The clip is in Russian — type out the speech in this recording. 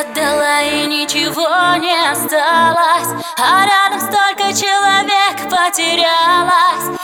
отдала и ничего не осталось. А рядом столько человек потерялось.